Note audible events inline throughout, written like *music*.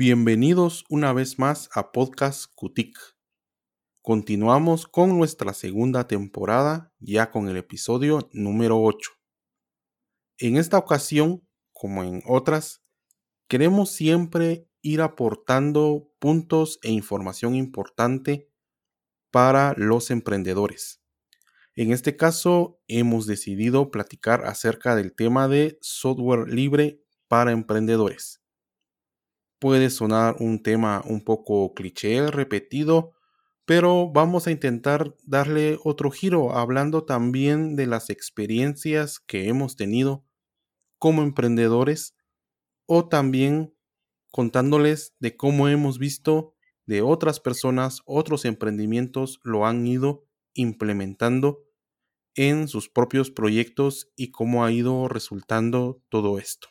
Bienvenidos una vez más a Podcast Cutic. Continuamos con nuestra segunda temporada, ya con el episodio número 8. En esta ocasión, como en otras, queremos siempre ir aportando puntos e información importante para los emprendedores. En este caso, hemos decidido platicar acerca del tema de software libre para emprendedores puede sonar un tema un poco cliché, repetido, pero vamos a intentar darle otro giro, hablando también de las experiencias que hemos tenido como emprendedores o también contándoles de cómo hemos visto de otras personas, otros emprendimientos lo han ido implementando en sus propios proyectos y cómo ha ido resultando todo esto.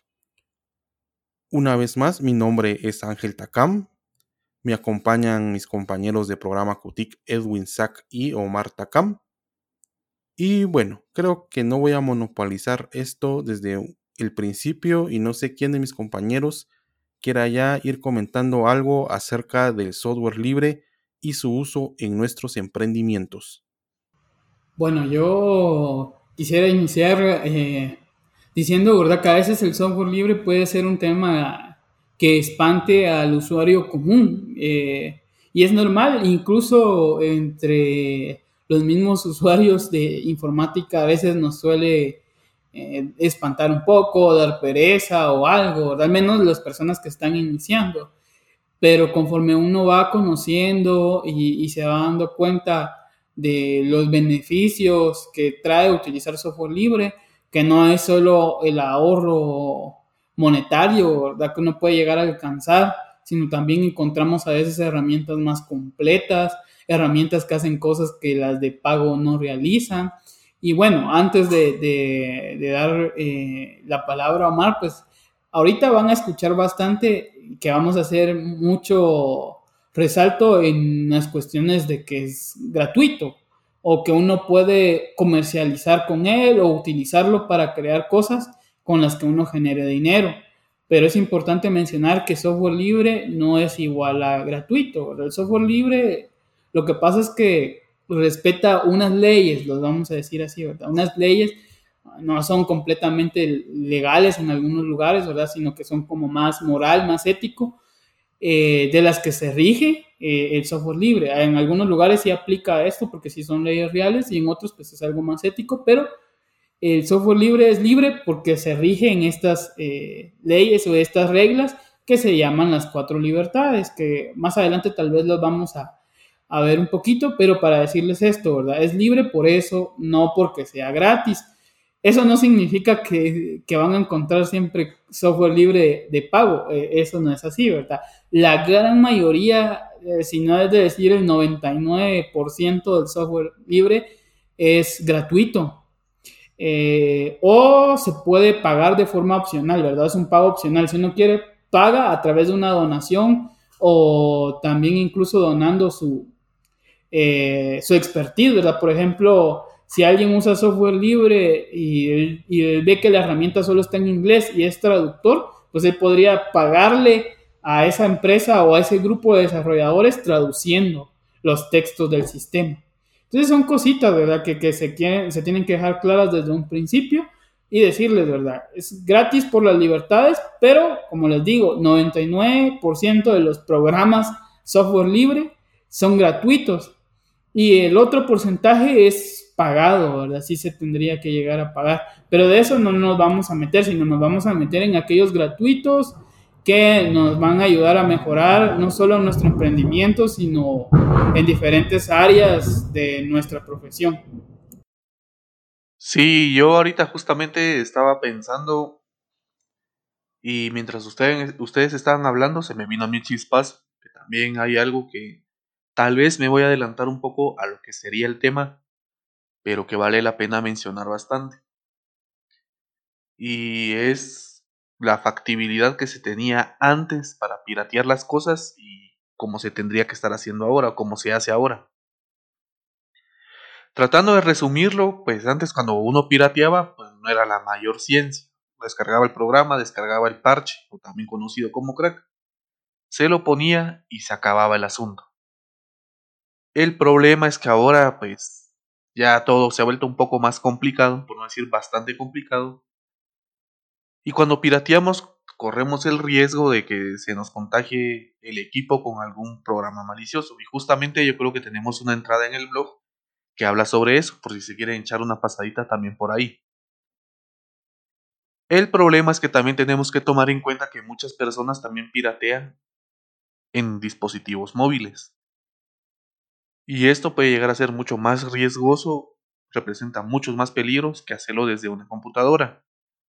Una vez más, mi nombre es Ángel Takam. Me acompañan mis compañeros de programa CUTIC Edwin Sack y Omar Takam. Y bueno, creo que no voy a monopolizar esto desde el principio y no sé quién de mis compañeros quiera ya ir comentando algo acerca del software libre y su uso en nuestros emprendimientos. Bueno, yo quisiera iniciar eh, diciendo, ¿verdad? Que a veces el software libre puede ser un tema que espante al usuario común. Eh, y es normal, incluso entre los mismos *laughs* usuarios de informática a veces nos suele eh, espantar un poco, dar pereza o algo, al menos las personas que están iniciando. Pero conforme uno va conociendo y, y se va dando cuenta de los beneficios que trae utilizar software libre, que no es solo el ahorro monetario, ¿verdad? Que uno puede llegar a alcanzar, sino también encontramos a veces herramientas más completas, herramientas que hacen cosas que las de pago no realizan. Y bueno, antes de, dar eh, la palabra a Omar, pues ahorita van a escuchar bastante que vamos a hacer mucho resalto en las cuestiones de que es gratuito, o que uno puede comercializar con él o utilizarlo para crear cosas con las que uno genere dinero. Pero es importante mencionar que software libre no es igual a gratuito. El software libre lo que pasa es que respeta unas leyes, los vamos a decir así, ¿verdad? Unas leyes no son completamente legales en algunos lugares, ¿verdad? Sino que son como más moral, más ético, eh, de las que se rige eh, el software libre. En algunos lugares sí aplica esto porque sí son leyes reales y en otros pues es algo más ético, pero el software libre es libre porque se rige en estas eh, leyes o estas reglas que se llaman las cuatro libertades, que más adelante tal vez las vamos a, a ver un poquito, pero para decirles esto, ¿verdad? Es libre por eso, no porque sea gratis. Eso no significa que, van a encontrar siempre software libre de, pago, eh, eso no es así, ¿verdad? La gran mayoría, eh, si no es de decir el 99% del software libre, es gratuito. Eh, o se puede pagar de forma opcional, ¿verdad? Es un pago opcional. Si uno quiere, paga a través de una donación o también incluso donando su, su expertise, ¿verdad? Por ejemplo, si alguien usa software libre y, ve que la herramienta solo está en inglés y es traductor, pues él podría pagarle a esa empresa o a ese grupo de desarrolladores traduciendo los textos del sistema. Entonces son cositas, ¿verdad? Que, que se, quieren, se tienen que dejar claras desde un principio y decirles, ¿verdad? Es gratis por las libertades, pero como les digo, 99% de los programas software libre son gratuitos y el otro porcentaje es pagado, ¿verdad? Sí se tendría que llegar a pagar. Pero de eso no nos vamos a meter, sino nos vamos a meter en aquellos gratuitos que nos van a ayudar a mejorar no solo nuestro emprendimiento, sino en diferentes áreas de nuestra profesión. Sí, yo ahorita justamente estaba pensando y mientras ustedes, ustedes estaban hablando se me vino a mi chispas que también hay algo que tal vez me voy a adelantar un poco a lo que sería el tema pero que vale la pena mencionar bastante. Y es la factibilidad que se tenía antes para piratear las cosas y cómo se tendría que estar haciendo ahora o cómo se hace ahora. Tratando de resumirlo, pues antes cuando uno pirateaba, pues no era la mayor ciencia. Descargaba el programa, descargaba el parche, o también conocido como crack. se lo ponía y se acababa el asunto. El problema es que ahora pues ya todo se ha vuelto un poco más complicado, por no decir bastante complicado. Y cuando pirateamos corremos el riesgo de que se nos contagie el equipo con algún programa malicioso. Y justamente yo creo que tenemos una entrada en el blog que habla sobre eso, por si se quieren echar una pasadita también por ahí. El problema es que también tenemos que tomar en cuenta que muchas personas también piratean en dispositivos móviles. Y esto puede llegar a ser mucho más riesgoso, representa muchos más peligros que hacerlo desde una computadora.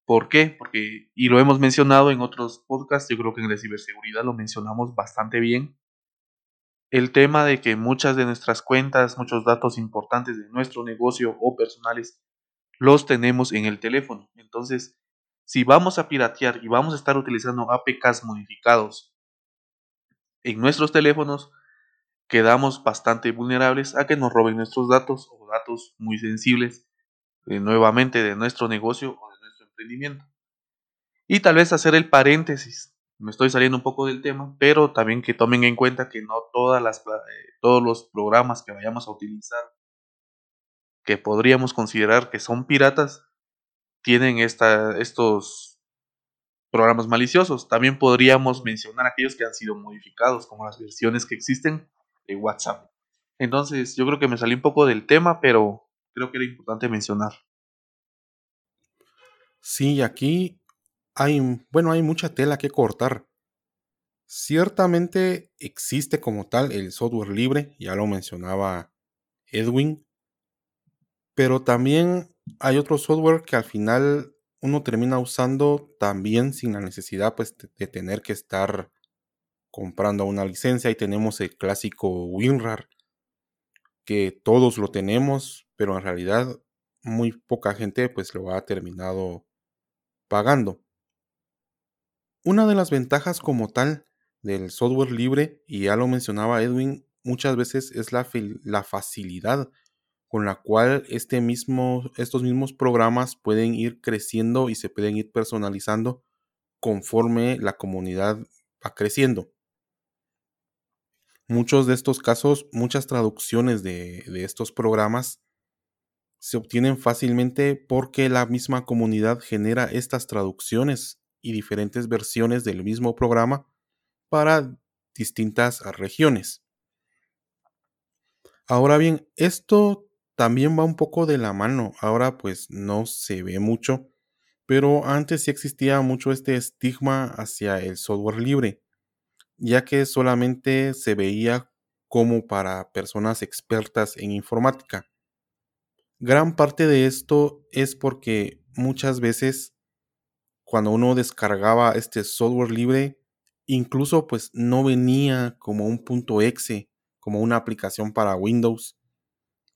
¿Por qué? Porque, y lo hemos mencionado en otros podcasts, yo creo que en la ciberseguridad lo mencionamos bastante bien, el tema de que muchas de nuestras cuentas, muchos datos importantes de nuestro negocio o personales, los tenemos en el teléfono. Entonces, si vamos a piratear y vamos a estar utilizando APKs modificados en nuestros teléfonos, quedamos bastante vulnerables a que nos roben nuestros datos o datos muy sensibles nuevamente de nuestro negocio Y tal vez hacer el paréntesis, me estoy saliendo un poco del tema, pero también que tomen en cuenta que no todas las, eh, todos los programas que vayamos a utilizar, que podríamos considerar que son piratas, tienen esta, estos programas maliciosos. También podríamos mencionar aquellos que han sido modificados, como las versiones que existen de WhatsApp. Entonces, yo creo que me salí un poco del tema, pero creo que era importante mencionar. Sí, aquí hay, bueno, hay mucha tela que cortar. Ciertamente existe como tal el software libre, ya lo mencionaba Edwin, pero también hay otro software que al final uno termina usando también sin la necesidad pues, de tener que estar comprando una licencia y tenemos el clásico WinRAR que todos lo tenemos, pero en realidad muy poca gente pues lo ha terminado pagando. Una de las ventajas como tal del software libre, y ya lo mencionaba Edwin, muchas veces es la, facilidad con la cual este mismo, estos mismos programas pueden ir creciendo y se pueden ir personalizando conforme la comunidad va creciendo. Muchos de estos casos, muchas traducciones de estos programas se obtienen fácilmente porque la misma comunidad genera estas traducciones y diferentes versiones del mismo programa para distintas regiones. Ahora bien, esto también va un poco de la mano. Ahora pues no se ve mucho, pero antes sí existía mucho este estigma hacia el software libre, ya que solamente se veía como para personas expertas en informática. Gran parte de esto es porque muchas veces cuando uno descargaba este software libre, incluso pues no venía como un punto exe, como una aplicación para Windows,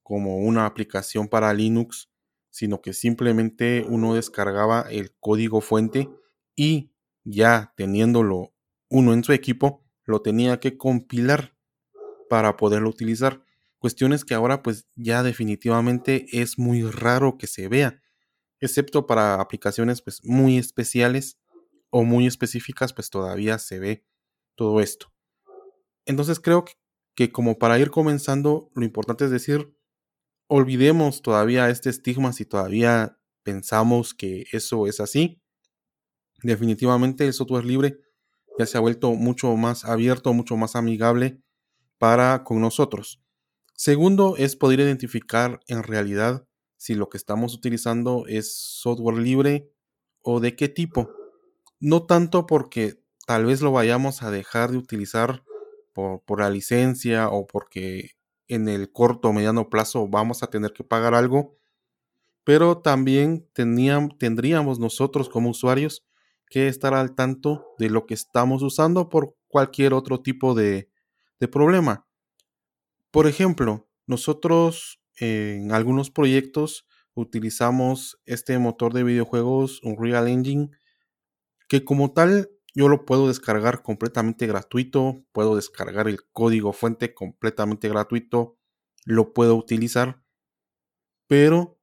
como una aplicación para Linux, sino que simplemente uno descargaba el código fuente y ya teniéndolo uno en su equipo, lo tenía que compilar para poderlo utilizar. Cuestiones que ahora pues ya definitivamente es muy raro que se vea, excepto para aplicaciones pues muy especiales o muy específicas pues todavía se ve todo esto. Entonces creo que, como para ir comenzando lo importante es decir, olvidemos todavía este estigma si todavía pensamos que eso es así. Definitivamente el software libre ya se ha vuelto mucho más abierto, mucho más amigable para con nosotros. Segundo es poder identificar en realidad si lo que estamos utilizando es software libre o de qué tipo. No tanto porque tal vez lo vayamos a dejar de utilizar por, la licencia o porque en el corto o mediano plazo vamos a tener que pagar algo, pero también tendríamos nosotros como usuarios que estar al tanto de lo que estamos usando por cualquier otro tipo de problema. Por ejemplo, nosotros en algunos proyectos utilizamos este motor de videojuegos Unreal Engine que como tal yo lo puedo descargar completamente gratuito, puedo descargar el código fuente completamente gratuito, lo puedo utilizar, pero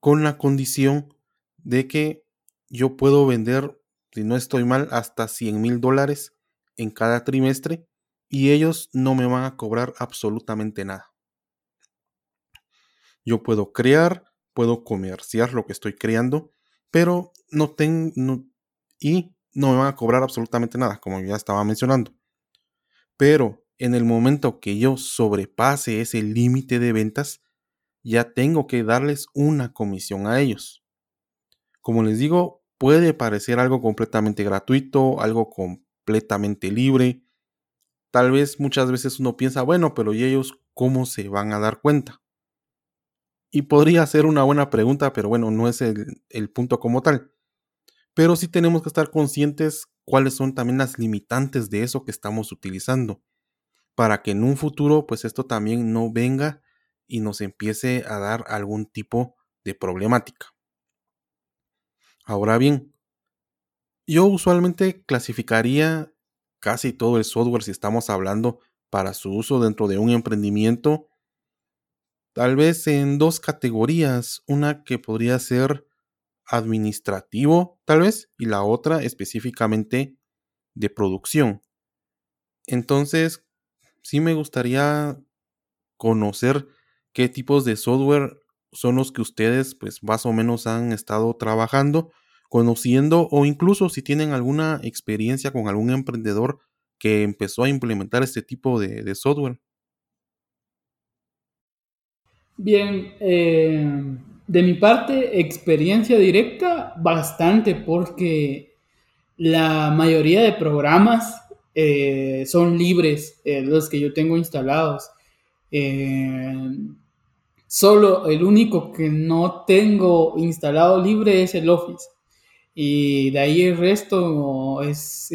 con la condición de que yo puedo vender, si no estoy mal, hasta 100 mil dólares en cada trimestre y ellos no me van a cobrar absolutamente nada. Yo puedo crear, puedo comerciar lo que estoy creando, pero no tengo y no me van a cobrar absolutamente nada, como ya estaba mencionando. Pero en el momento que yo sobrepase ese límite de ventas, ya tengo que darles una comisión a ellos. Como les digo, puede parecer algo completamente gratuito, algo completamente libre. Tal vez muchas veces uno piensa, bueno, pero ¿y ellos cómo se van a dar cuenta? Y podría ser una buena pregunta, pero bueno, no es el, punto como tal. Pero sí tenemos que estar conscientes cuáles son también las limitantes de eso que estamos utilizando, para que en un futuro pues esto también no venga y nos empiece a dar algún tipo de problemática. Ahora bien, yo usualmente clasificaría casi todo el software si estamos hablando para su uso dentro de un emprendimiento, tal vez en dos categorías, una que podría ser administrativo, tal vez, y la otra específicamente de producción. Entonces, sí me gustaría conocer qué tipos de software son los que ustedes pues más o menos han estado trabajando, conociendo o incluso si tienen alguna experiencia con algún emprendedor que empezó a implementar este tipo de, software. Bien, eh, de mi parte, experiencia directa, bastante, porque la mayoría de programas eh, son libres, eh, los que yo tengo instalados. Solo el único que no tengo instalado libre es el Office. Y de ahí el resto es,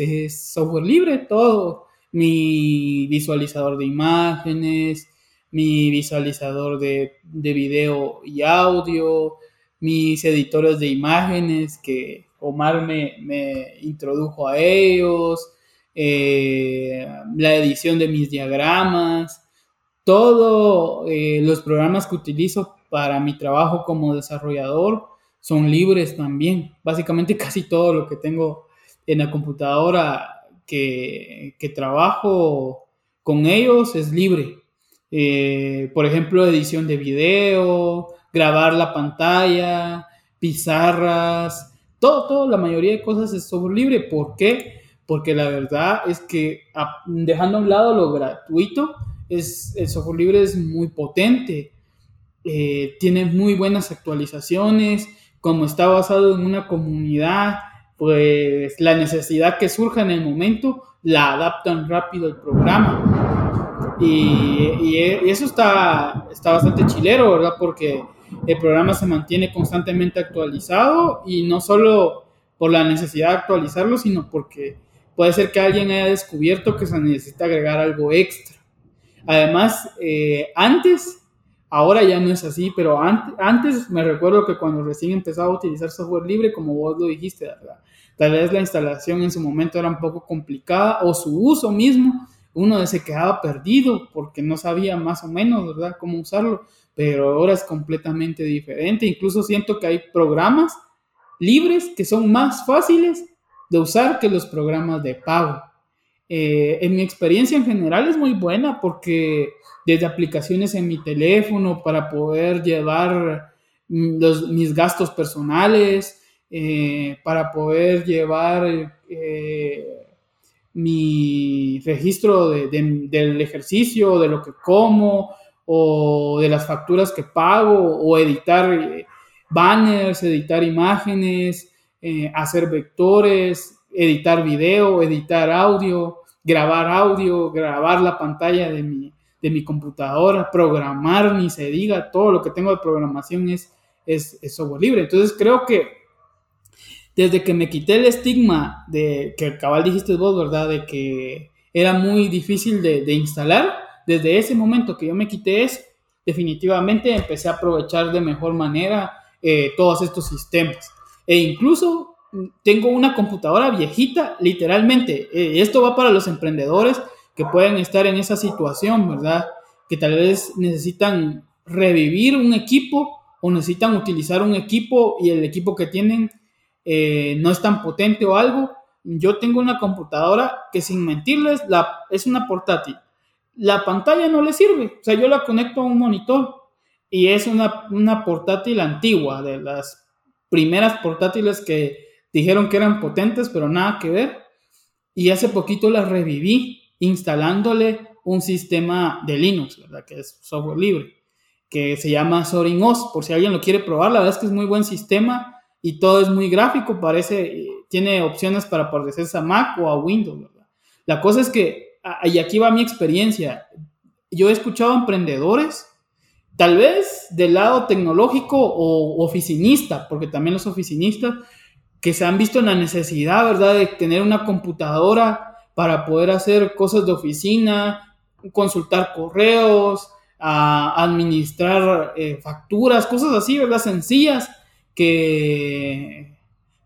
software libre, todo. Mi visualizador de imágenes, mi visualizador de, video y audio, mis editores de imágenes que Omar me, introdujo a ellos, eh, la edición de mis diagramas, todos eh, los programas que utilizo para mi trabajo como desarrollador son libres también. Básicamente *laughs* casi todo lo que tengo en la computadora que, que trabajo con ellos es libre. Eh, por ejemplo, edición de video, grabar la pantalla, pizarras, todo, todo, la mayoría de cosas es software libre. ¿Por qué? Porque la verdad es que dejando a un lado lo gratuito, es, el software libre es muy potente, eh, tiene muy buenas actualizaciones, como está basado en una comunidad, pues la necesidad que surja en el momento la adaptan rápido al programa. Y, eso está, está bastante chilero, ¿verdad? Porque el programa se mantiene constantemente actualizado y no solo por la necesidad de actualizarlo, sino porque puede ser que alguien haya descubierto que se necesita agregar algo extra. Además, eh, antes, ahora ya no es así, pero antes, me recuerdo que cuando recién empezaba a utilizar software libre, como vos lo dijiste, tal vez la instalación en su momento era un poco complicada o su uso mismo uno se quedaba perdido porque no sabía más o menos, ¿verdad?, cómo usarlo, pero ahora es completamente diferente. Incluso siento que hay programas libres que son más fáciles de usar que los programas de pago. Eh, en mi experiencia en general es muy buena porque desde aplicaciones en mi teléfono para poder llevar mm, mis gastos personales, eh, para poder llevar eh, mi registro del ejercicio, de lo que como, o de las facturas que pago, o editar banners, editar imágenes, hacer vectores, editar video, editar audio, grabar audio, grabar la pantalla de mi, de mi computadora, programar, ni se diga, todo lo que tengo de programación es, es, software libre. Entonces creo que desde que me quité el estigma de que cabal dijiste vos, ¿verdad? De que era muy difícil de, instalar, desde ese momento que yo me quité eso, definitivamente empecé a aprovechar de mejor manera eh, todos estos sistemas. E incluso tengo una computadora viejita, literalmente. Eh, esto va para los emprendedores que pueden estar en esa situación, ¿verdad? Que tal vez necesitan revivir un equipo o necesitan utilizar un equipo y el equipo que tienen eh, no es tan potente o algo, yo tengo una computadora que sin mentirles la, es una portátil. La pantalla no le sirve, o sea, yo la conecto a un monitor y es una, una portátil antigua, de las primeras portátiles que dijeron que eran potentes, pero nada que ver. Y hace poquito la reviví instalándole un sistema de Linux, ¿verdad? Que es software libre, que se llama Soaring OS, por si alguien lo quiere probar, la verdad es que es muy buen sistema y todo es muy gráfico, parece, tiene opciones para parecerse a Mac o a Windows. La cosa es que, y aquí va mi experiencia, yo he escuchado emprendedores, tal vez del lado tecnológico o oficinista, porque también los oficinistas, que se han visto en la necesidad, ¿verdad?, de tener una computadora para poder hacer cosas de oficina, consultar correos, administrar eh, facturas, cosas así, ¿verdad? Sencillas que,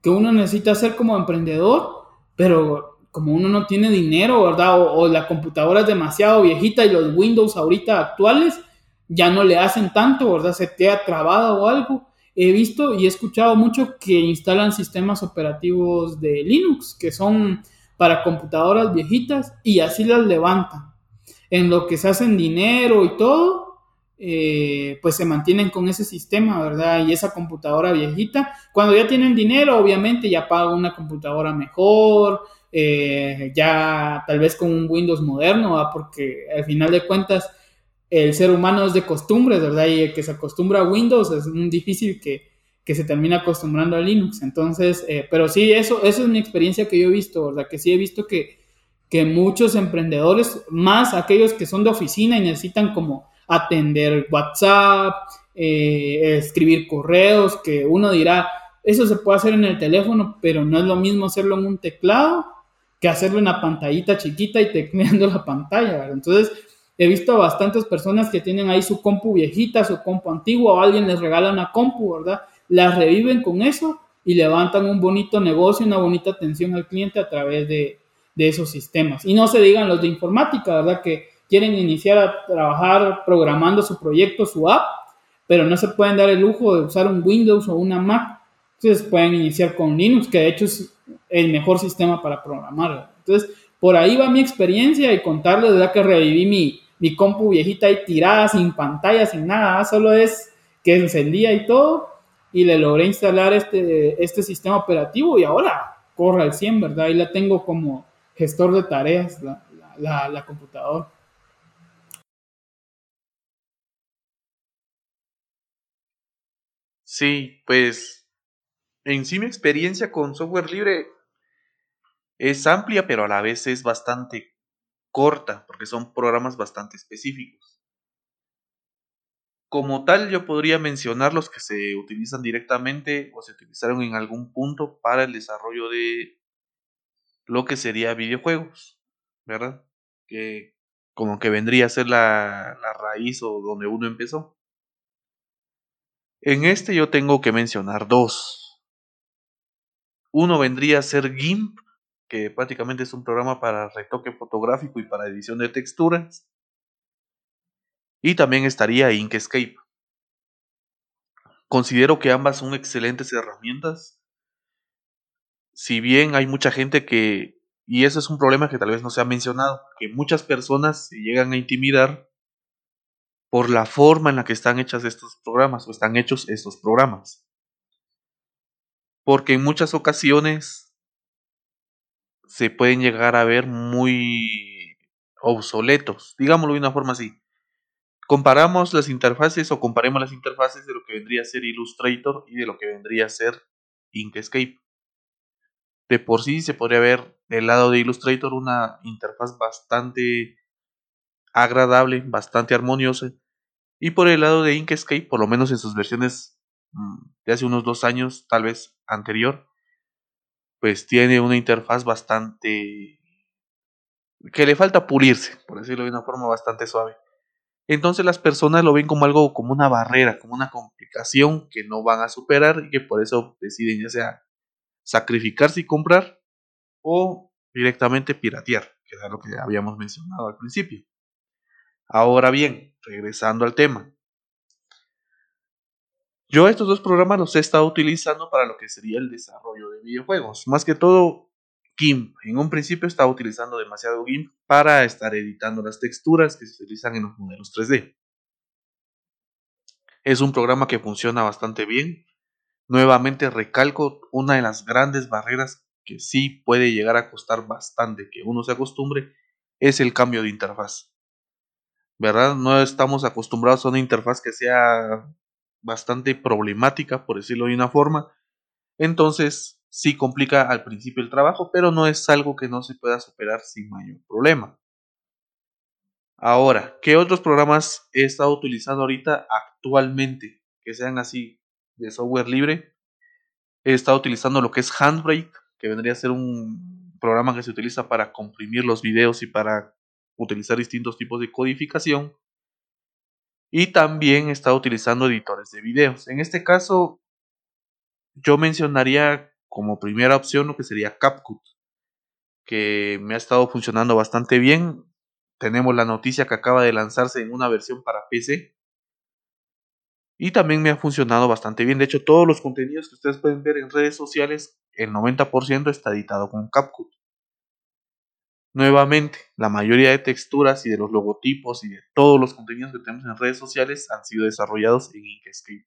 que uno necesita hacer como emprendedor, pero como uno no tiene dinero, ¿verdad? O, la computadora es demasiado viejita y los Windows ahorita actuales ya no le hacen tanto, ¿verdad? Se te ha trabado o algo. He visto y he escuchado mucho que instalan sistemas operativos de Linux, que son para computadoras viejitas, y así las levantan en lo que se hacen dinero y todo, eh, pues se mantienen con ese sistema, ¿verdad? Y esa computadora viejita. Cuando ya tienen dinero, obviamente ya pagan una computadora mejor, eh, ya tal vez con un Windows moderno. Porque al final de cuentas el ser humano es de costumbres, ¿verdad? Y el que se acostumbra a Windows es muy difícil que, se termine acostumbrando a Linux. Entonces, eh, pero sí, eso, eso es mi experiencia que yo he visto, ¿verdad? Que sí he visto que que muchos emprendedores, más aquellos que son de oficina y necesitan como atender WhatsApp, eh, escribir correos, que uno dirá, eso se puede hacer en el teléfono, pero no es lo mismo hacerlo en un teclado que hacerlo en una pantallita chiquita y tecleando la pantalla. Entonces, he visto bastantes personas que tienen ahí su compu viejita, su compu antigua, o alguien les regala una compu, ¿verdad? Las reviven con eso y levantan un bonito negocio, una bonita atención al cliente a través de, de esos sistemas. Y no se digan los de informática, ¿verdad? Que quieren iniciar a trabajar programando su proyecto, su app, pero no se pueden dar el lujo de usar un Windows o una Mac. Entonces pueden iniciar con Linux, que de hecho es el mejor sistema para programar. Entonces, por ahí va mi experiencia y contarles, ¿verdad? Que reviví mi, mi compu viejita y tirada, sin pantalla, sin nada, solo es que encendía y todo, y le logré instalar este, este sistema operativo y ahora corre al 100, ¿verdad? Y la tengo como gestor de tareas, la, la, computadora. Sí, pues en sí mi experiencia con software libre es amplia, pero a la vez es bastante corta, porque son programas bastante específicos. Como tal, yo podría mencionar los que se utilizan directamente o se utilizaron en algún punto para el desarrollo de lo que sería videojuegos, ¿verdad? Que como que vendría a ser la, la raíz o donde uno empezó. En este yo tengo que mencionar dos. Uno vendría a ser GIMP, que prácticamente es un programa para retoque fotográfico y para edición de texturas. Y también estaría Inkscape. Considero que ambas son excelentes herramientas si bien hay mucha gente que, y eso es un problema que tal vez no se ha mencionado, que muchas personas se llegan a intimidar por la forma en la que están hechas estos programas o están hechos estos programas. Porque en muchas ocasiones se pueden llegar a ver muy obsoletos, digámoslo de una forma así. Comparamos las interfaces o comparemos las interfaces de lo que vendría a ser Illustrator y de lo que vendría a ser Inkscape de por sí se podría ver del lado de Illustrator una interfaz bastante agradable, bastante armoniosa. Y por el lado de Inkscape, por lo menos en sus versiones mm, de hace unos dos años, tal vez anterior, pues tiene una interfaz bastante que le falta pulirse, por decirlo de una forma bastante suave. Entonces las personas lo ven como algo, como una barrera, como una complicación que no van a superar y que por eso deciden ya sea sacrificarse y comprar o directamente piratear, que era lo que habíamos mencionado al principio. Ahora bien, regresando al tema. Yo estos dos programas los he estado utilizando para lo que sería el desarrollo de videojuegos. Más que todo GIMP. En un principio estaba utilizando demasiado GIMP para estar editando las texturas que se utilizan en los modelos 3D. Es un programa que funciona bastante bien. Nuevamente recalco una de las grandes barreras que sí puede llegar a costar bastante que uno se acostumbre es el cambio de interfaz. ¿Verdad? No estamos acostumbrados a una interfaz que sea bastante problemática, por decirlo de una forma. Entonces, sí complica al principio el trabajo, pero no es algo que no se pueda superar sin mayor problema. Ahora, ¿qué otros programas he estado utilizando ahorita actualmente que sean así de software libre? He estado utilizando lo que es Handbrake, que vendría a ser un programa que se utiliza para comprimir los videos y para utilizar distintos tipos de codificación. Y también estado utilizando editores de videos. En este caso, yo mencionaría como primera opción lo que sería CapCut, que me ha estado funcionando bastante bien tenemos la noticia que acaba de lanzarse en una versión para PC. Y también me ha funcionado bastante bien. De hecho, todos los contenidos que ustedes pueden ver en redes sociales, el 90% está editado con CapCut. Nuevamente, la mayoría de texturas y de los logotipos y de todos los contenidos que tenemos en redes sociales han sido desarrollados en Inkscape.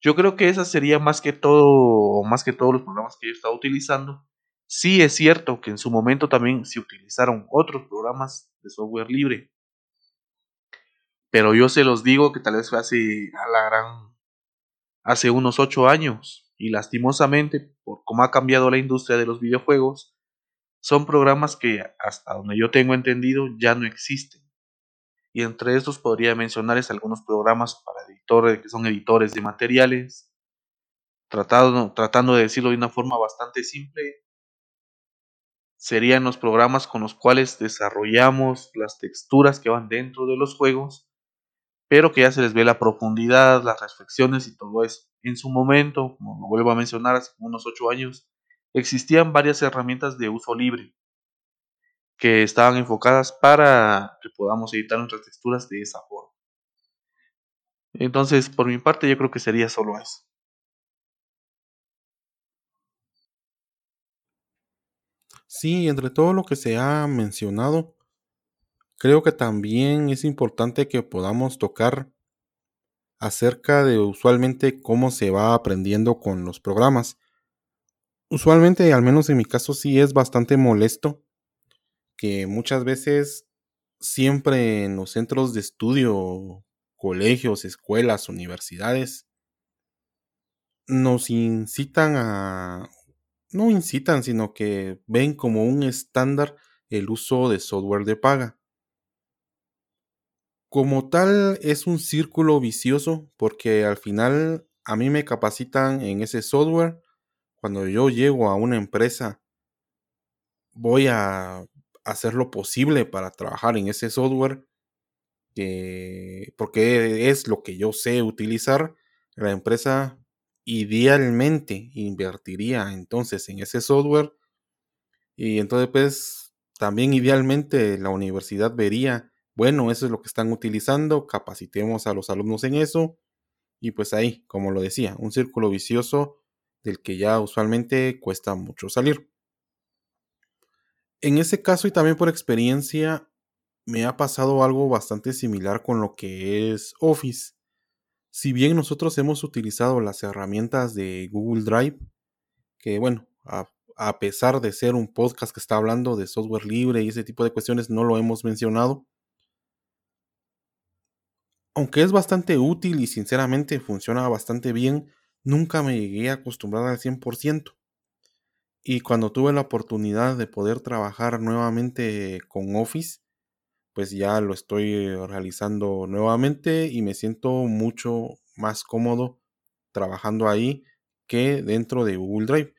Yo creo que esa sería más que todo, o más que todos los programas que yo he estado utilizando. Sí es cierto que en su momento también se utilizaron otros programas de software libre. Pero yo se los digo que tal vez fue hace a la gran hace unos ocho años y lastimosamente por cómo ha cambiado la industria de los videojuegos son programas que hasta donde yo tengo entendido ya no existen y entre estos podría mencionarles algunos programas para editores que son editores de materiales tratando, tratando de decirlo de una forma bastante simple serían los programas con los cuales desarrollamos las texturas que van dentro de los juegos, pero que ya se les ve la profundidad, las reflexiones y todo eso. En su momento, como lo vuelvo a mencionar, hace unos 8 años, existían varias herramientas de uso libre que estaban enfocadas para que podamos editar nuestras texturas de esa forma. Entonces, por mi parte, yo creo que sería solo eso. Sí, entre todo lo que se ha mencionado, creo que también es importante que podamos tocar acerca de usualmente cómo se va aprendiendo con los programas. Usualmente, al menos en mi caso, sí es bastante molesto que muchas veces siempre en los centros de estudio, colegios, escuelas, universidades, nos incitan a no incitan, sino que ven como un estándar el uso de software de paga. Como tal, es un círculo vicioso porque al final a mí me capacitan en ese software. Cuando yo llego a una empresa, voy a hacer lo posible para trabajar en ese software porque es lo que yo sé utilizar. La empresa idealmente invertiría entonces en ese software y entonces pues también idealmente la universidad vería, bueno, eso es lo que están utilizando, capacitemos a los alumnos en eso y pues ahí, como lo decía, un círculo vicioso del que ya usualmente cuesta mucho salir. En ese caso y también por experiencia me ha pasado algo bastante similar con lo que es Office. Si bien nosotros hemos utilizado las herramientas de Google Drive, que bueno, a, pesar de ser un podcast que está hablando de software libre y ese tipo de cuestiones, no lo hemos mencionado. Aunque es bastante útil y sinceramente funciona bastante bien, nunca me llegué a acostumbrar al 100%. Y cuando tuve la oportunidad de poder trabajar nuevamente con Office, pues ya lo estoy realizando nuevamente y me siento mucho más cómodo trabajando ahí que dentro de Google Drive.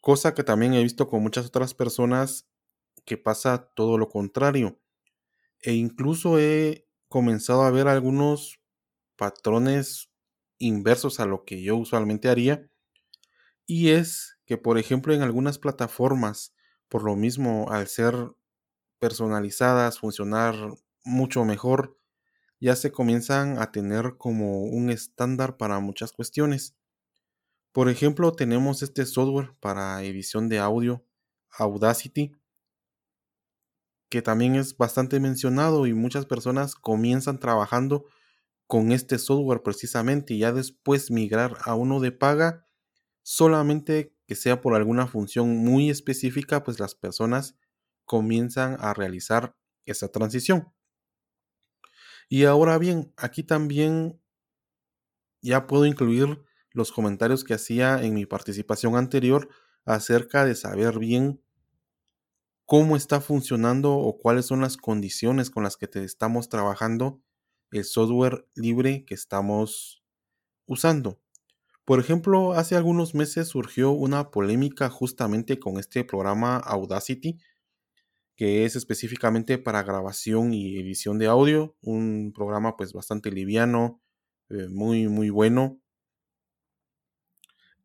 Cosa que también he visto con muchas otras personas que pasa todo lo contrario. E incluso he comenzado a ver algunos patrones inversos a lo que yo usualmente haría. Y es que, por ejemplo, en algunas plataformas, por lo mismo, al ser personalizadas, funcionar mucho mejor, ya se comienzan a tener como un estándar para muchas cuestiones. Por ejemplo, tenemos este software para edición de audio Audacity, que también es bastante mencionado y muchas personas comienzan trabajando con este software precisamente y ya después migrar a uno de paga solamente que sea por alguna función muy específica, pues las personas comienzan a realizar esa transición. Y ahora bien, aquí también ya puedo incluir los comentarios que hacía en mi participación anterior acerca de saber bien cómo está funcionando o cuáles son las condiciones con las que te estamos trabajando el software libre que estamos usando. Por ejemplo, hace algunos meses surgió una polémica justamente con este programa Audacity, que es específicamente para grabación y edición de audio, un programa pues bastante liviano, eh, muy muy bueno.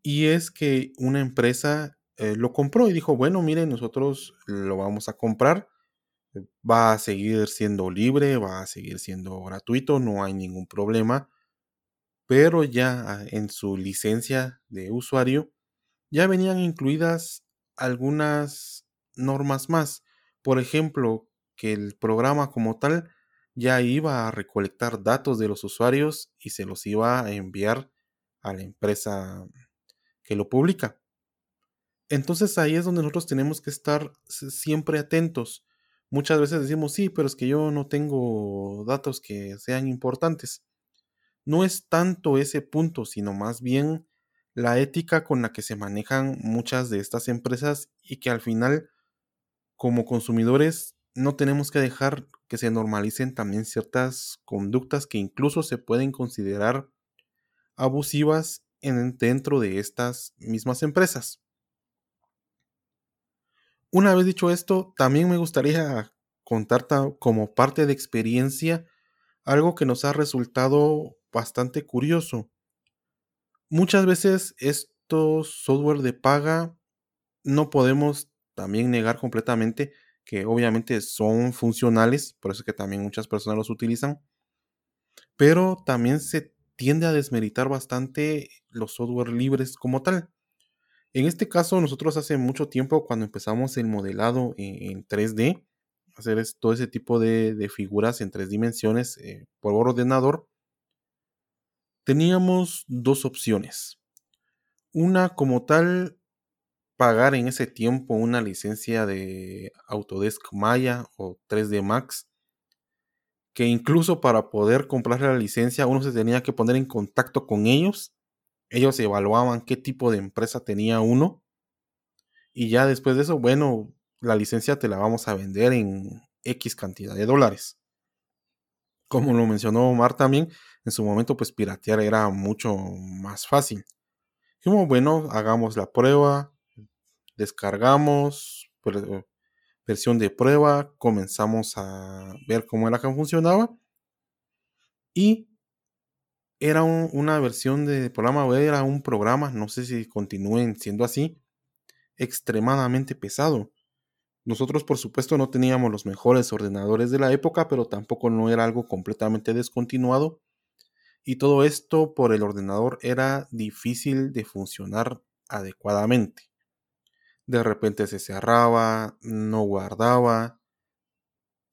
Y es que una empresa eh, lo compró y dijo, bueno, miren, nosotros lo vamos a comprar, va a seguir siendo libre, va a seguir siendo gratuito, no hay ningún problema pero ya en su licencia de usuario ya venían incluidas algunas normas más. Por ejemplo, que el programa como tal ya iba a recolectar datos de los usuarios y se los iba a enviar a la empresa que lo publica. Entonces ahí es donde nosotros tenemos que estar siempre atentos. Muchas veces decimos, sí, pero es que yo no tengo datos que sean importantes no es tanto ese punto, sino más bien la ética con la que se manejan muchas de estas empresas y que al final, como consumidores, no tenemos que dejar que se normalicen también ciertas conductas que incluso se pueden considerar abusivas en, dentro de estas mismas empresas. Una vez dicho esto, también me gustaría contar como parte de experiencia algo que nos ha resultado bastante curioso. Muchas veces estos software de paga no podemos también negar completamente que obviamente son funcionales, por eso es que también muchas personas los utilizan, pero también se tiende a desmeritar bastante los software libres como tal. En este caso, nosotros hace mucho tiempo, cuando empezamos el modelado en, 3D, hacer todo ese tipo de, figuras en tres dimensiones eh, por ordenador, teníamos dos opciones. Una como tal, pagar en ese tiempo una licencia de Autodesk Maya o 3D Max, que incluso para poder comprar la licencia uno se tenía que poner en contacto con ellos. Ellos evaluaban qué tipo de empresa tenía uno. Y ya después de eso, bueno, la licencia te la vamos a vender en X cantidad de dólares. Como lo mencionó Omar también, en su momento pues piratear era mucho más fácil. Como bueno, hagamos la prueba, descargamos versión de prueba, comenzamos a ver cómo era que funcionaba y era una versión de programa era un programa, no sé si continúen siendo así, extremadamente pesado. Nosotros, por supuesto, no teníamos los mejores ordenadores de la época, pero tampoco no era algo completamente descontinuado. Y todo esto por el ordenador era difícil de funcionar adecuadamente. De repente se cerraba, no guardaba,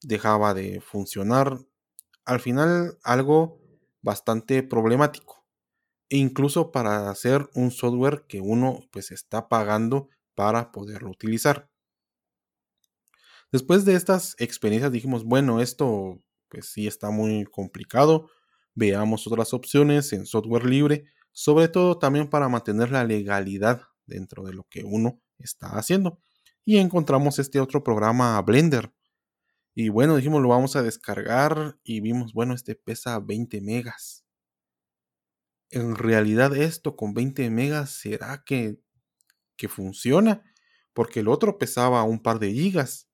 dejaba de funcionar. Al final algo bastante problemático. E incluso para hacer un software que uno pues está pagando para poderlo utilizar. Después de estas experiencias dijimos, bueno, esto pues sí está muy complicado, veamos otras opciones en software libre, sobre todo también para mantener la legalidad dentro de lo que uno está haciendo. Y encontramos este otro programa Blender. Y bueno, dijimos, lo vamos a descargar y vimos, bueno, este pesa 20 megas. En realidad esto con 20 megas, ¿será que, que funciona? Porque el otro pesaba un par de gigas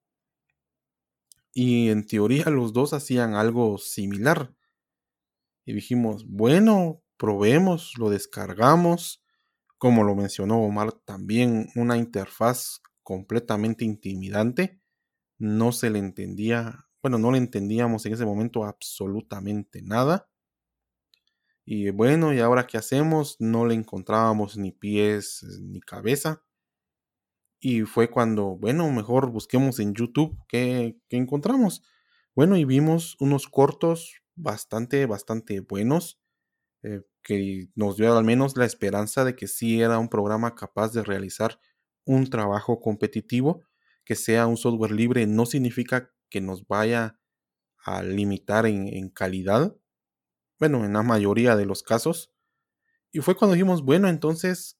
y en teoría los dos hacían algo similar. Y dijimos, bueno, probemos, lo descargamos. Como lo mencionó Omar, también una interfaz completamente intimidante. No se le entendía, bueno, no le entendíamos en ese momento absolutamente nada. Y bueno, ¿y ahora qué hacemos? No le encontrábamos ni pies ni cabeza. Y fue cuando, bueno, mejor busquemos en YouTube qué, encontramos. Bueno, y vimos unos cortos bastante, bastante buenos, eh, que nos dio al menos la esperanza de que sí era un programa capaz de realizar un trabajo competitivo, que sea un software libre, no significa que nos vaya a limitar en calidad, bueno, en la mayoría de los casos. Y fue cuando dijimos, bueno, entonces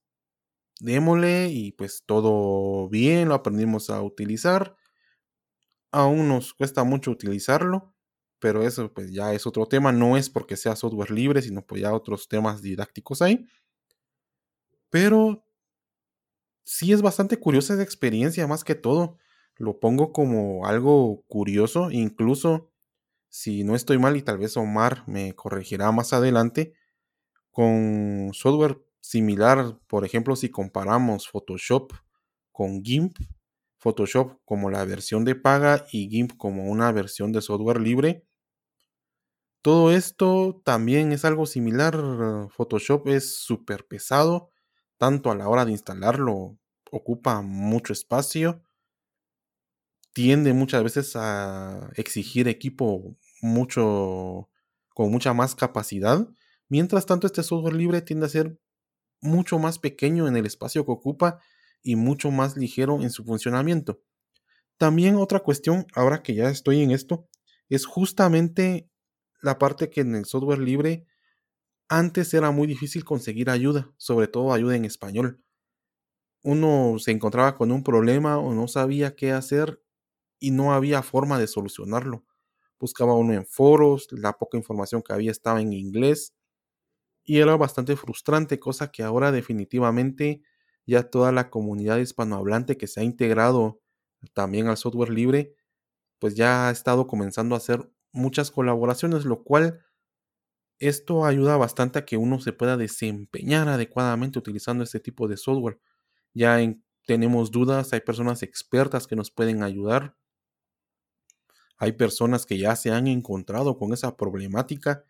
démosle y pues todo bien, lo aprendimos a utilizar. Aún nos cuesta mucho utilizarlo, pero eso pues ya es otro tema, no es porque sea software libre, sino pues ya otros temas didácticos hay. Pero sí es bastante curiosa esa experiencia, más que todo. Lo pongo como algo curioso, incluso si no estoy mal y tal vez Omar me corregirá más adelante, con software similar, por ejemplo, si comparamos Photoshop con GIMP, Photoshop como la versión de paga y GIMP como una versión de software libre, todo esto también es algo similar. Photoshop es súper pesado, tanto a la hora de instalarlo, ocupa mucho espacio, tiende muchas veces a exigir equipo mucho con mucha más capacidad. Mientras tanto, este software libre tiende a ser mucho más pequeño en el espacio que ocupa y mucho más ligero en su funcionamiento. También otra cuestión, ahora que ya estoy en esto, es justamente la parte que en el software libre antes era muy difícil conseguir ayuda, sobre todo ayuda en español. Uno se encontraba con un problema o no sabía qué hacer y no había forma de solucionarlo. Buscaba uno en foros, la poca información que había estaba en inglés y era bastante frustrante, cosa que ahora definitivamente ya toda la comunidad hispanohablante que se ha integrado también al software libre, pues ya ha estado comenzando a hacer muchas colaboraciones, lo cual esto ayuda bastante a que uno se pueda desempeñar adecuadamente utilizando este tipo de software. Ya tenemos dudas, hay personas expertas que nos pueden ayudar. Hay personas que ya se han encontrado con esa problemática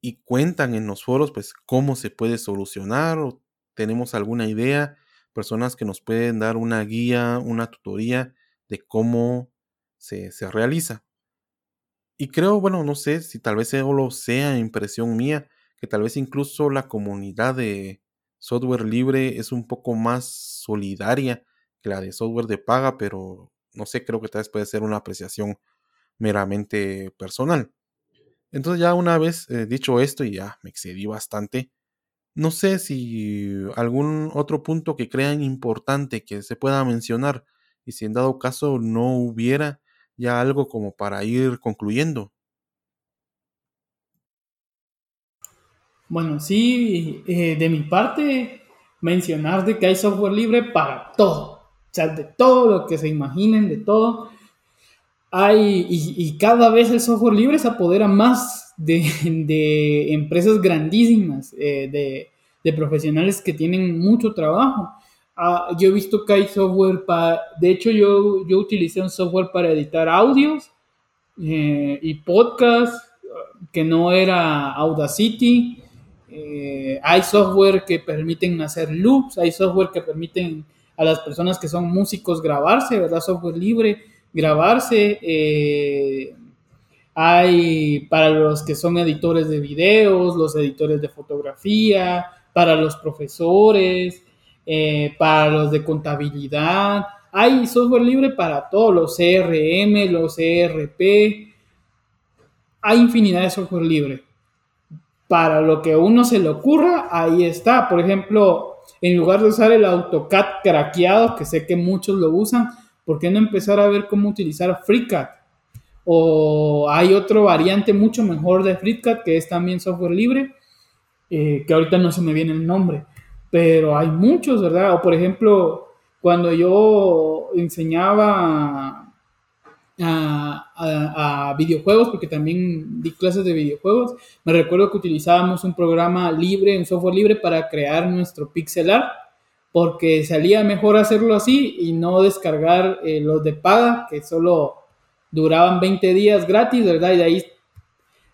y cuentan en los foros pues cómo se puede solucionar o tenemos alguna idea, personas que nos pueden dar una guía, una tutoría de cómo se, realiza. Y creo, bueno, no sé si tal vez solo sea impresión mía, que tal vez incluso la comunidad de software libre es un poco más solidaria que la de software de paga, pero no sé, creo que tal vez puede ser una apreciación meramente personal. Entonces ya una vez eh, dicho esto y ya me excedí bastante, no sé si algún otro punto que crean importante que se pueda mencionar y si en dado caso no hubiera ya algo como para ir concluyendo. Bueno, sí, eh, de mi parte, mencionar de que hay software libre para todo. O sea, de todo lo que se imaginen, de todo hay, y, cada vez el software libre se apodera más de, *laughs* empresas grandísimas, eh, de, profesionales que tienen mucho trabajo. Ah, yo he visto que hay software para, de hecho yo, yo utilicé un software para editar audios eh, y podcasts que no era Audacity. Eh, hay software que permiten hacer loops, hay software que permiten a las personas que son músicos grabarse, ¿verdad? Software libre grabarse. Eh, hay para los que son editores de videos, los editores de fotografía, para los profesores, eh, para los de contabilidad. Hay software libre para todos, los CRM, los ERP. Hay infinidad de software libre. Para lo que uno se le ocurra, ahí está. Por ejemplo, en lugar de usar el AutoCAD craqueado, que sé que muchos lo usan, ¿por qué no empezar a ver cómo utilizar FreeCAD? O hay otro variante mucho mejor de FreeCAD que es también software libre, eh, que ahorita no se me viene el nombre, pero hay muchos, ¿verdad? O por ejemplo, cuando yo enseñaba a, videojuegos, porque también di clases de videojuegos, me recuerdo que utilizábamos un programa libre, un software libre para crear nuestro pixel art porque salía mejor hacerlo así y no descargar eh, los de paga, que solo duraban 20 días gratis, ¿verdad? Y de ahí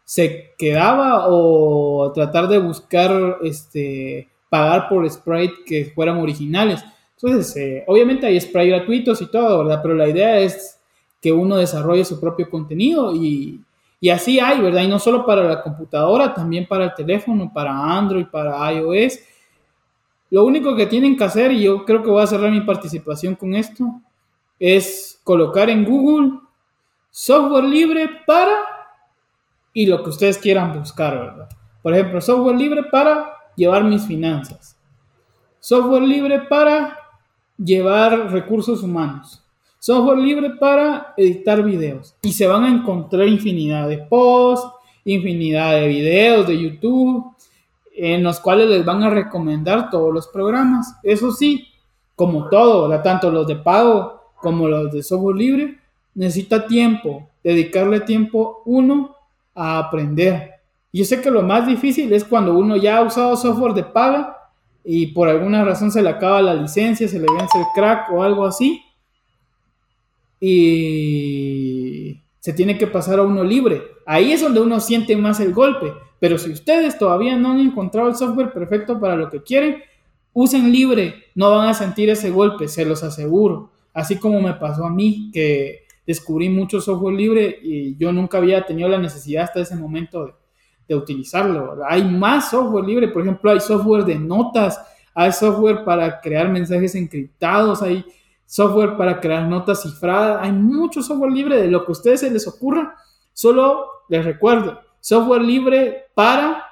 se quedaba o tratar de buscar, este, pagar por sprite que fueran originales. Entonces, eh, obviamente hay spray gratuitos y todo, ¿verdad? Pero la idea es que uno desarrolle su propio contenido y, y así hay, ¿verdad? Y no solo para la computadora, también para el teléfono, para Android, para iOS. Lo único que tienen que hacer, y yo creo que voy a cerrar mi participación con esto, es colocar en Google software libre para y lo que ustedes quieran buscar, ¿verdad? Por ejemplo, software libre para llevar mis finanzas. Software libre para llevar recursos humanos. Software libre para editar videos. Y se van a encontrar infinidad de posts, infinidad de videos de YouTube, en los cuales les van a recomendar todos los programas. Eso sí, como todo, tanto los de pago como los de software libre, necesita tiempo, dedicarle tiempo uno a aprender. Yo sé que lo más difícil es cuando uno ya ha usado software de paga y por alguna razón se le acaba la licencia, se le vence el crack o algo así. Y se tiene que pasar a uno libre. Ahí es donde uno siente más el golpe. Pero si ustedes todavía no han encontrado el software perfecto para lo que quieren, usen libre. No van a sentir ese golpe, se los aseguro. Así como me pasó a mí, que descubrí mucho software libre y yo nunca había tenido la necesidad hasta ese momento de, utilizarlo. Hay más software libre, por ejemplo, hay software de notas, hay software para crear mensajes encriptados, hay software para crear notas cifradas, hay mucho software libre de lo que a ustedes se les ocurra. Solo les recuerdo, software libre para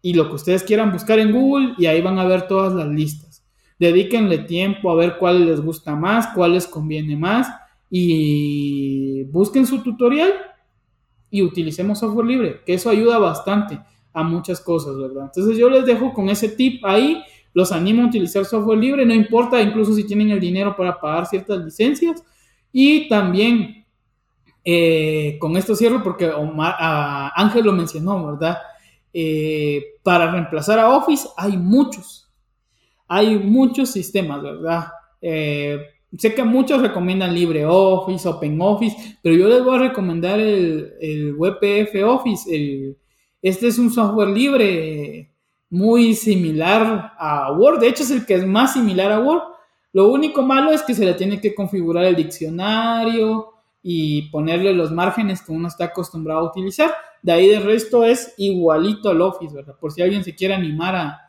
y lo que ustedes quieran buscar en Google y ahí van a ver todas las listas. Dedíquenle tiempo a ver cuál les gusta más, cuál les conviene más y busquen su tutorial y utilicemos software libre, que eso ayuda bastante a muchas cosas, ¿verdad? Entonces yo les dejo con ese tip ahí, los animo a utilizar software libre, no importa incluso si tienen el dinero para pagar ciertas licencias y también eh, con esto cierro porque Ángel lo mencionó, ¿verdad? Eh, para reemplazar a Office hay muchos, hay muchos sistemas, ¿verdad? Eh, sé que muchos recomiendan LibreOffice, OpenOffice, pero yo les voy a recomendar el, el WebPF Office. este es un software libre muy similar a Word. De hecho, es el que es más similar a Word. Lo único malo es que se le tiene que configurar el diccionario y ponerle los márgenes que uno está acostumbrado a utilizar. De ahí de resto es igualito al Office, ¿verdad? Por si alguien se quiere animar a,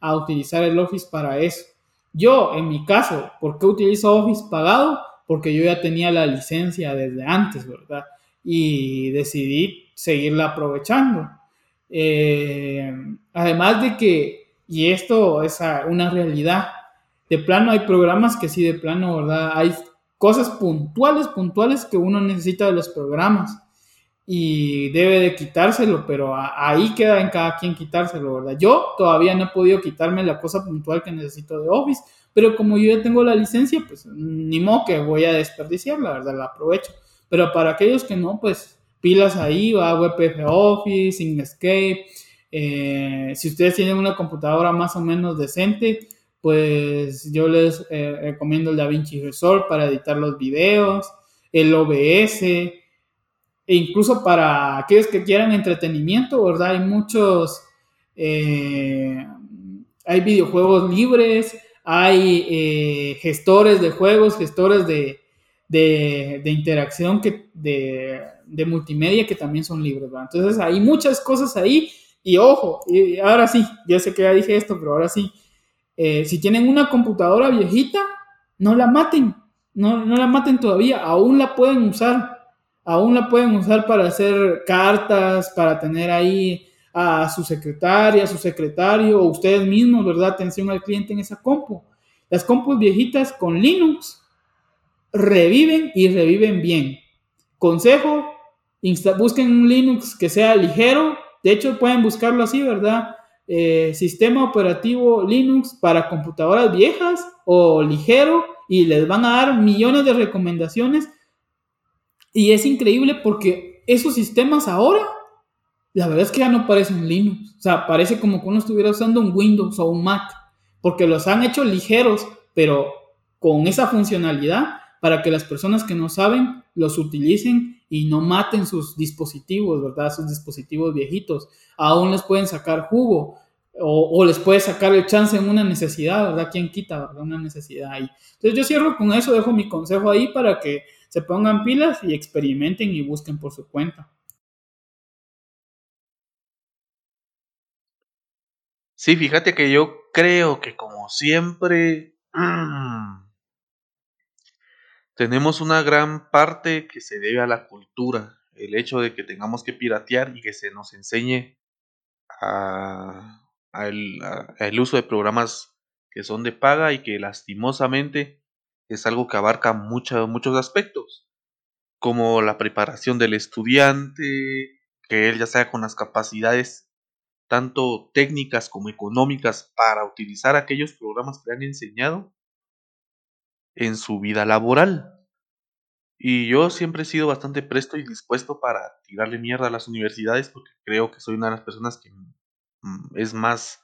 a utilizar el Office para eso. Yo, en mi caso, ¿por qué utilizo Office pagado? Porque yo ya tenía la licencia desde antes, ¿verdad? Y decidí seguirla aprovechando. Eh, además de que, y esto es una realidad, de plano hay programas que sí, de plano, ¿verdad? Hay cosas puntuales, puntuales que uno necesita de los programas y debe de quitárselo, pero ahí queda en cada quien quitárselo, ¿verdad? Yo todavía no he podido quitarme la cosa puntual que necesito de Office, pero como yo ya tengo la licencia, pues ni modo que voy a desperdiciar, la verdad, la aprovecho. Pero para aquellos que no, pues pilas ahí, va WebPF Office, Inkscape. Eh, si ustedes tienen una computadora más o menos decente, pues yo les eh, recomiendo el DaVinci Resolve para editar los videos, el OBS, e incluso para aquellos que quieran entretenimiento, ¿verdad? Hay muchos, eh, hay videojuegos libres, hay eh, gestores de juegos, gestores de, interacción, que, de, multimedia que también son libres. Entonces hay muchas cosas ahí y ojo, ahora sí, ya sé que ya dije esto, pero ahora sí, eh, si tienen una computadora viejita, no la maten, no, no la maten todavía, aún la pueden usar aún la pueden usar para hacer cartas, para tener ahí a su secretaria, a su secretario, o ustedes mismos, ¿verdad? Atención al cliente en esa compu. Las compus viejitas con Linux reviven y reviven bien. Consejo, busquen un Linux que sea ligero. De hecho, pueden buscarlo así, ¿verdad? Eh, sistema operativo Linux para computadoras viejas o ligero y les van a dar millones de recomendaciones y es increíble porque esos sistemas ahora, la verdad es que ya no parecen Linux. O sea, parece como que uno estuviera usando un Windows o un Mac. Porque los han hecho ligeros, pero con esa funcionalidad para que las personas que no saben los utilicen y no maten sus dispositivos, ¿verdad? Sus dispositivos viejitos. Aún les pueden sacar jugo. o, les puede sacar el chance en una necesidad, ¿verdad? ¿Quién quita, verdad? Una necesidad ahí. Entonces yo cierro con eso, dejo mi consejo ahí para que se pongan pilas y experimenten y busquen por su cuenta. Sí, fíjate que yo creo que como siempre *clears throat* tenemos una gran parte que se debe a la cultura, el hecho de que tengamos que piratear y que se nos enseñe a el uso de programas que son de paga y que lastimosamente es algo que abarca muchos aspectos, como la preparación del estudiante, que él ya sea con las capacidades tanto técnicas como económicas para utilizar aquellos programas que le han enseñado en su vida laboral. Y yo siempre he sido bastante presto y dispuesto para tirarle mierda a las universidades porque creo que soy una de las personas que Mm, es más,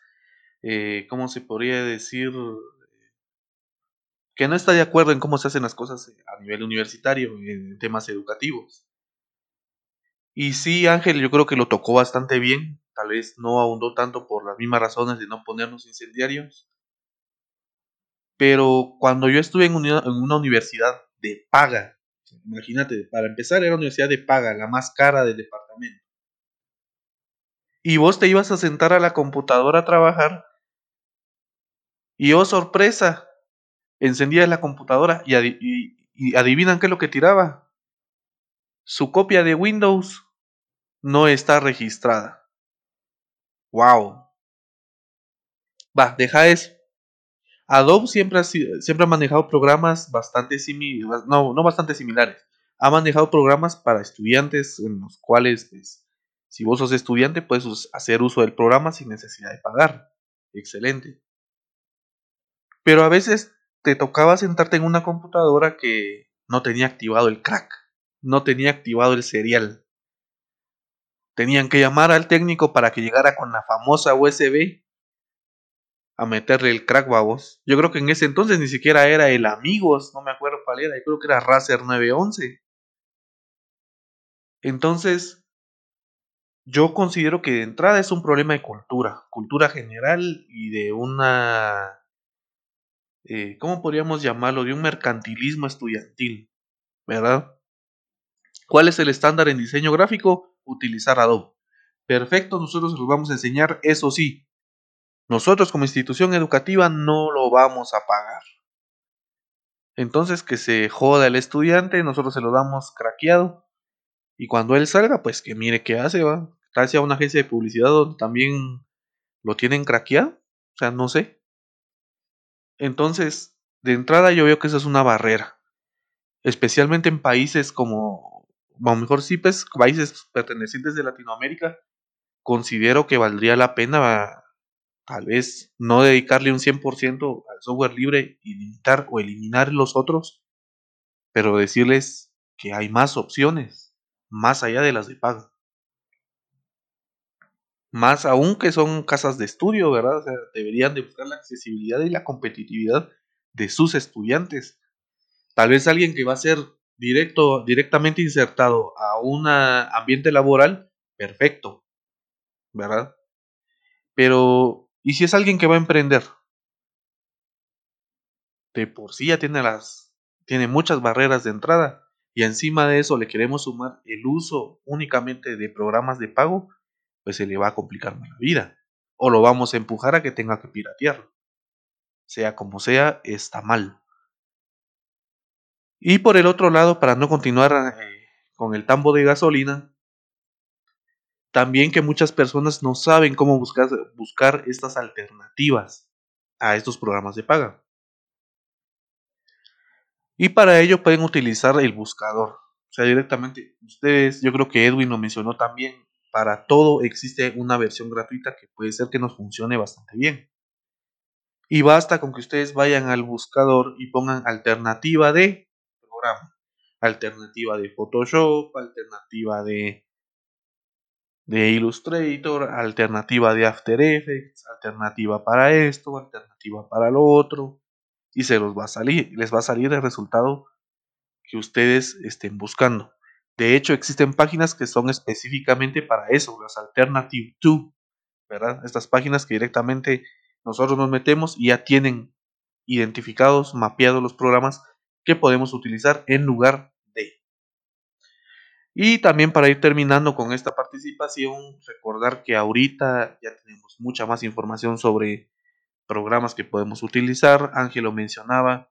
eh, ¿cómo se podría decir? Que no está de acuerdo en cómo se hacen las cosas eh, a nivel universitario, en temas educativos. Y sí, Ángel, yo creo que lo tocó bastante bien. Tal vez no ahondó tanto por las mismas razones de no ponernos incendiarios. Pero cuando yo estuve en una, en una universidad de paga, imagínate, para empezar era una universidad de paga, la más cara del departamento y vos te ibas a sentar a la computadora a trabajar y oh sorpresa, encendías la computadora y, y, adivinan qué es lo que tiraba. Su copia de Windows no está registrada. Wow. Va, deja eso. Adobe siempre ha, siempre ha manejado programas bastante similares, no, no bastante similares. Ha manejado programas para estudiantes en los cuales pues, si vos sos estudiante, puedes hacer uso del programa sin necesidad de pagar. Excelente. Pero a veces te tocaba sentarte en una computadora que no tenía activado el crack, no tenía activado el serial. Tenían que llamar al técnico para que llegara con la famosa USB a meterle el crack babos. Yo creo que en ese entonces ni siquiera era el Amigos, no me acuerdo cuál era, yo creo que era Razer 911. Entonces, yo considero que de entrada es un problema de cultura, cultura general y de una, eh, ¿cómo podríamos llamarlo? De un mercantilismo estudiantil, ¿verdad? ¿Cuál es el estándar en diseño gráfico? Utilizar Adobe. Perfecto, nosotros los vamos a enseñar, eso sí, nosotros como institución educativa no lo vamos a pagar. Entonces que se joda el estudiante, nosotros se lo damos craqueado. Y cuando él salga, pues que mire qué hace, va casi a una agencia de publicidad donde también lo tienen craqueado. O sea, no sé. Entonces, de entrada yo veo que esa es una barrera. Especialmente en países como, o mejor sí, pues, países pertenecientes de Latinoamérica, considero que valdría la pena tal vez no dedicarle un 100% al software libre y limitar o eliminar los otros, pero decirles que hay más opciones, más allá de las de paga. Más aún que son casas de estudio, ¿verdad? O sea, deberían de buscar la accesibilidad y la competitividad de sus estudiantes. Tal vez alguien que va a ser directo, directamente insertado a un ambiente laboral, perfecto, ¿verdad? Pero, ¿y si es alguien que va a emprender? De por sí ya tiene las, tiene muchas barreras de entrada y encima de eso le queremos sumar el uso únicamente de programas de pago, pues se le va a complicar más la vida. O lo vamos a empujar a que tenga que piratearlo. Sea como sea, está mal. Y por el otro lado, para no continuar eh, con el tambo de gasolina, también que muchas personas no saben cómo buscar, buscar estas alternativas a estos programas de paga. Y para ello pueden utilizar el buscador. O sea, directamente, ustedes, yo creo que Edwin lo mencionó también, para todo existe una versión gratuita que puede ser que nos funcione bastante bien. Y basta con que ustedes vayan al buscador y pongan alternativa de programa, alternativa de Photoshop, alternativa de, de Illustrator, alternativa de After Effects, alternativa para esto, alternativa para lo otro, y se los va a salir, les va a salir el resultado que ustedes estén buscando. De hecho, existen páginas que son específicamente para eso, las Alternative 2, ¿verdad? Estas páginas que directamente nosotros nos metemos y ya tienen identificados, mapeados los programas que podemos utilizar en lugar de. Y también para ir terminando con esta participación, recordar que ahorita ya tenemos mucha más información sobre programas que podemos utilizar. Ángel lo mencionaba,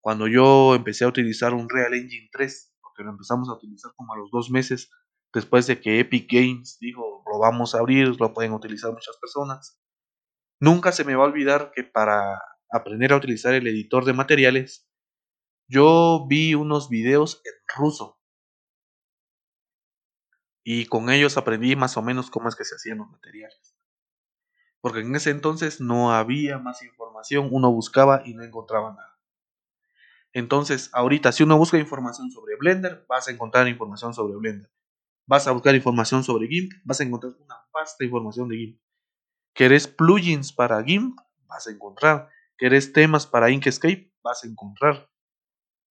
cuando yo empecé a utilizar un Real Engine 3, porque lo empezamos a utilizar como a los dos meses, después de que Epic Games dijo, lo vamos a abrir, lo pueden utilizar muchas personas. Nunca se me va a olvidar que para aprender a utilizar el editor de materiales, yo vi unos videos en ruso. Y con ellos aprendí más o menos cómo es que se hacían los materiales. Porque en ese entonces no había más información, uno buscaba y no encontraba nada. Entonces, ahorita si uno busca información sobre Blender, vas a encontrar información sobre Blender. Vas a buscar información sobre GIMP, vas a encontrar una vasta información de GIMP. ¿Querés plugins para GIMP? Vas a encontrar. ¿Querés temas para Inkscape? Vas a encontrar.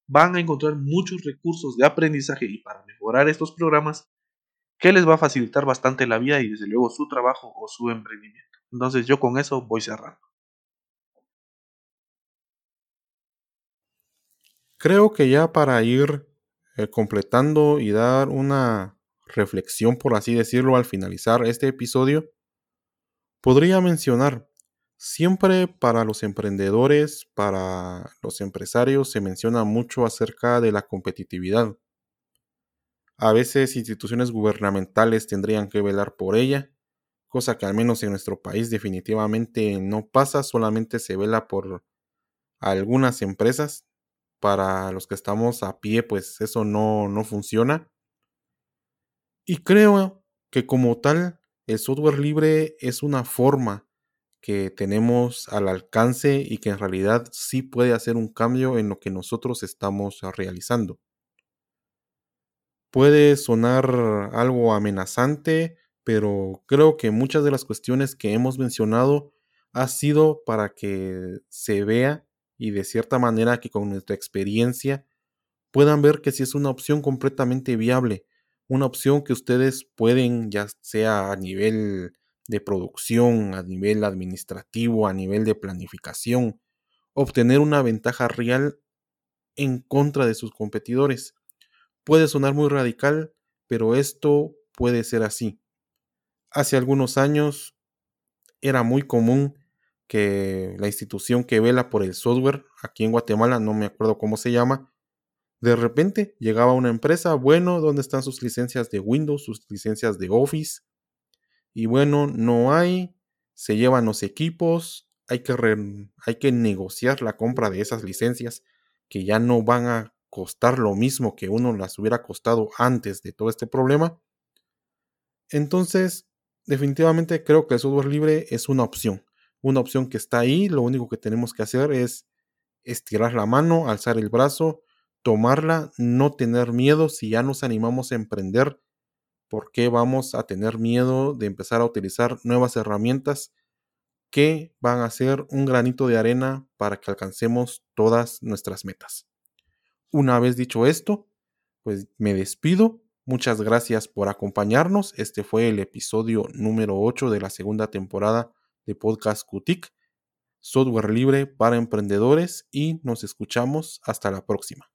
Van a encontrar muchos recursos de aprendizaje y para mejorar estos programas que les va a facilitar bastante la vida y desde luego su trabajo o su emprendimiento. Entonces yo con eso voy cerrando. Creo que ya para ir eh, completando y dar una reflexión, por así decirlo, al finalizar este episodio, podría mencionar, siempre para los emprendedores, para los empresarios, se menciona mucho acerca de la competitividad. A veces instituciones gubernamentales tendrían que velar por ella, cosa que al menos en nuestro país definitivamente no pasa, solamente se vela por algunas empresas, para los que estamos a pie, pues eso no, no funciona. Y creo que como tal, el software libre es una forma que tenemos al alcance y que en realidad sí puede hacer un cambio en lo que nosotros estamos realizando. Puede sonar algo amenazante, pero creo que muchas de las cuestiones que hemos mencionado ha sido para que se vea y de cierta manera que con nuestra experiencia puedan ver que si es una opción completamente viable, una opción que ustedes pueden, ya sea a nivel de producción, a nivel administrativo, a nivel de planificación, obtener una ventaja real en contra de sus competidores. Puede sonar muy radical, pero esto puede ser así. Hace algunos años era muy común que la institución que vela por el software aquí en Guatemala, no me acuerdo cómo se llama, de repente llegaba una empresa, bueno, ¿dónde están sus licencias de Windows, sus licencias de Office? Y bueno, no hay, se llevan los equipos, hay que, hay que negociar la compra de esas licencias que ya no van a costar lo mismo que uno las hubiera costado antes de todo este problema. Entonces, definitivamente creo que el software libre es una opción una opción que está ahí, lo único que tenemos que hacer es estirar la mano, alzar el brazo, tomarla, no tener miedo si ya nos animamos a emprender, porque vamos a tener miedo de empezar a utilizar nuevas herramientas que van a ser un granito de arena para que alcancemos todas nuestras metas. Una vez dicho esto, pues me despido. Muchas gracias por acompañarnos. Este fue el episodio número 8 de la segunda temporada de Podcast Cutic, software libre para emprendedores y nos escuchamos hasta la próxima.